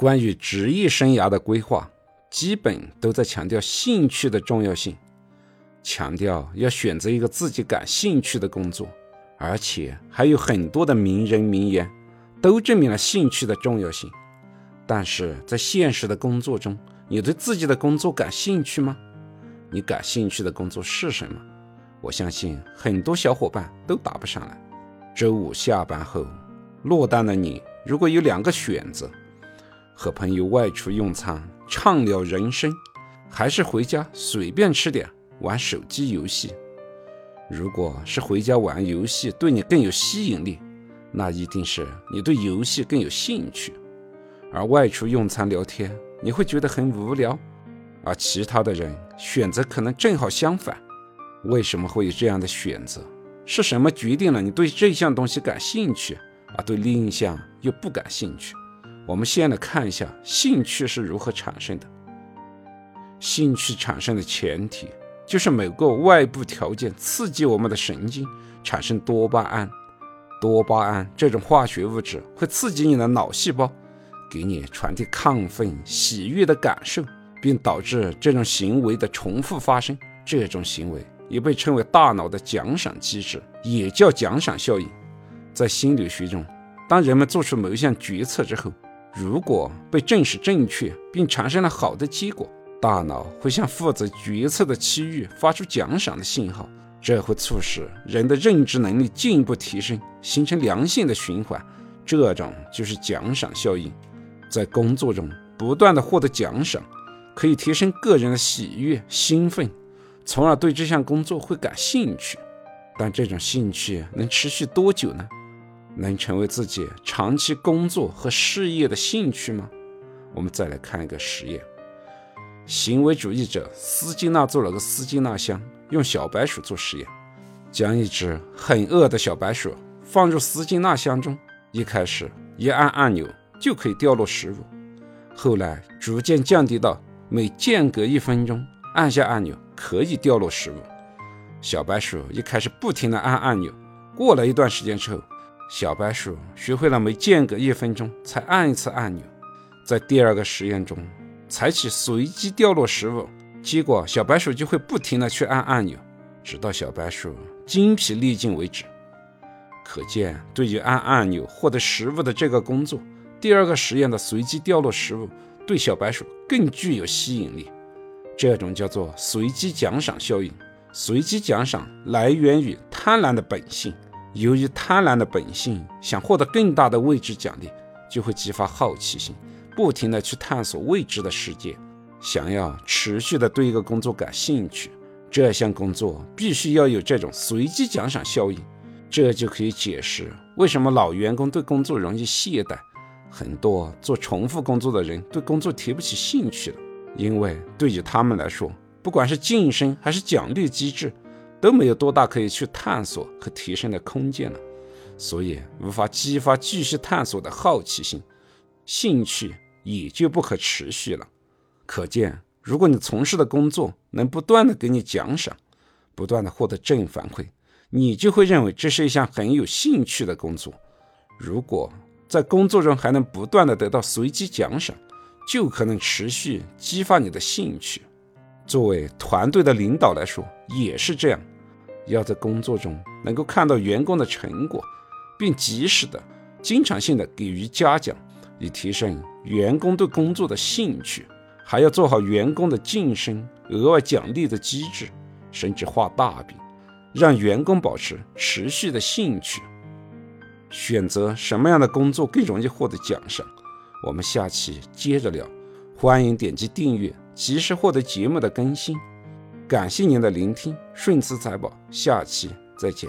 关于职业生涯的规划，基本都在强调兴趣的重要性，强调要选择一个自己感兴趣的工作，而且还有很多的名人名言都证明了兴趣的重要性。但是在现实的工作中，你对自己的工作感兴趣吗？你感兴趣的工作是什么？我相信很多小伙伴都答不上来。周五下班后，落单的你，如果有两个选择：和朋友外出用餐畅聊人生，还是回家随便吃点玩手机游戏？如果是回家玩游戏对你更有吸引力，那一定是你对游戏更有兴趣；而外出用餐聊天，你会觉得很无聊。而其他的人选择可能正好相反。为什么会有这样的选择？是什么决定了你对这项东西感兴趣，而对另一项又不感兴趣？我们先来看一下兴趣是如何产生的。兴趣产生的前提就是某个外部条件刺激我们的神经，产生多巴胺。多巴胺这种化学物质会刺激你的脑细胞，给你传递亢奋、喜悦的感受，并导致这种行为的重复发生。这种行为。也被称为大脑的奖赏机制，也叫奖赏效应。在心理学中，当人们做出某一项决策之后，如果被证实正确并产生了好的结果，大脑会向负责决策的区域发出奖赏的信号，这会促使人的认知能力进一步提升，形成良性的循环。这种就是奖赏效应。在工作中不断的获得奖赏，可以提升个人的喜悦、兴奋。从而对这项工作会感兴趣，但这种兴趣能持续多久呢？能成为自己长期工作和事业的兴趣吗？我们再来看一个实验：行为主义者斯金纳做了个斯金纳箱，用小白鼠做实验，将一只很饿的小白鼠放入斯金纳箱中，一开始一按按钮就可以掉落食物，后来逐渐降低到每间隔一分钟按下按钮。可以掉落食物。小白鼠一开始不停地按按钮，过了一段时间之后，小白鼠学会了每间隔一分钟才按一次按钮。在第二个实验中，采取随机掉落食物，结果小白鼠就会不停的去按按钮，直到小白鼠精疲力尽为止。可见，对于按按钮获得食物的这个工作，第二个实验的随机掉落食物对小白鼠更具有吸引力。这种叫做随机奖赏效应。随机奖赏来源于贪婪的本性。由于贪婪的本性想获得更大的未知奖励，就会激发好奇心，不停地去探索未知的世界，想要持续地对一个工作感兴趣。这项工作必须要有这种随机奖赏效应。这就可以解释为什么老员工对工作容易懈怠，很多做重复工作的人对工作提不起兴趣了。因为对于他们来说，不管是晋升还是奖励机制，都没有多大可以去探索和提升的空间了，所以无法激发继续探索的好奇心，兴趣也就不可持续了。可见，如果你从事的工作能不断的给你奖赏，不断的获得正反馈，你就会认为这是一项很有兴趣的工作。如果在工作中还能不断的得到随机奖赏，就可能持续激发你的兴趣。作为团队的领导来说，也是这样，要在工作中能够看到员工的成果，并及时的、经常性的给予嘉奖，以提升员工对工作的兴趣。还要做好员工的晋升、额外奖励的机制，甚至画大饼，让员工保持持续的兴趣。选择什么样的工作更容易获得奖赏？我们下期接着聊，欢迎点击订阅，及时获得节目的更新。感谢您的聆听，顺慈财宝，下期再见。